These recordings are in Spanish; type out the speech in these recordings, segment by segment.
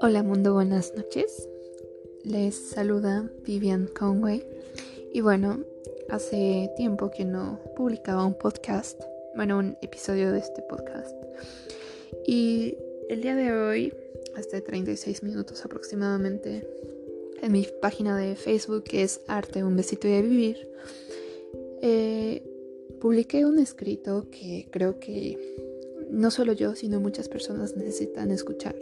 Hola mundo, buenas noches. Les saluda Vivian Conway. Y bueno, hace tiempo que no publicaba un podcast, bueno, un episodio de este podcast. Y el día de hoy, hasta 36 minutos aproximadamente, en mi página de Facebook, que es Arte, un besito de vivir, eh, publiqué un escrito que creo que no solo yo, sino muchas personas necesitan escuchar.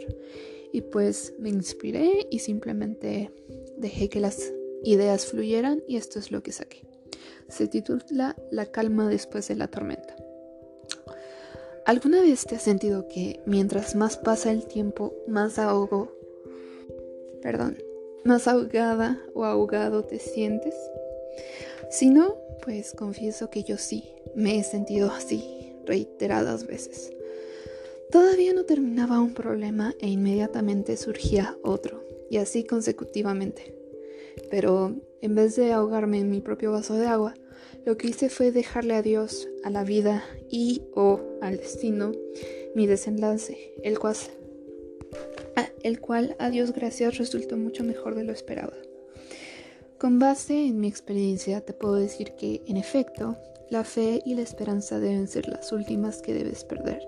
Y pues me inspiré y simplemente dejé que las ideas fluyeran y esto es lo que saqué. Se titula La calma después de la tormenta. ¿Alguna vez te has sentido que mientras más pasa el tiempo, más ahogo, perdón, más ahogada o ahogado te sientes? Si no, pues confieso que yo sí, me he sentido así reiteradas veces. Todavía no terminaba un problema e inmediatamente surgía otro, y así consecutivamente. Pero en vez de ahogarme en mi propio vaso de agua, lo que hice fue dejarle a Dios, a la vida y o al destino mi desenlace, el cual, el cual a Dios gracias resultó mucho mejor de lo esperado. Con base en mi experiencia te puedo decir que, en efecto, la fe y la esperanza deben ser las últimas que debes perder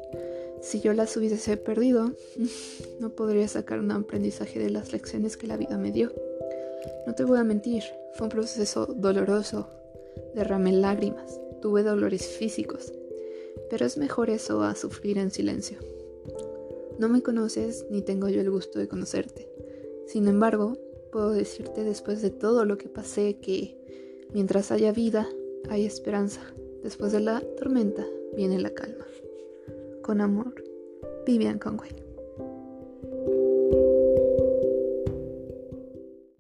si yo las hubiese perdido, no podría sacar un aprendizaje de las lecciones que la vida me dio. No te voy a mentir, fue un proceso doloroso. Derramé lágrimas, tuve dolores físicos, pero es mejor eso a sufrir en silencio. No me conoces ni tengo yo el gusto de conocerte. Sin embargo, puedo decirte después de todo lo que pasé que mientras haya vida, hay esperanza. Después de la tormenta viene la calma. Con amor, Vivian Conway.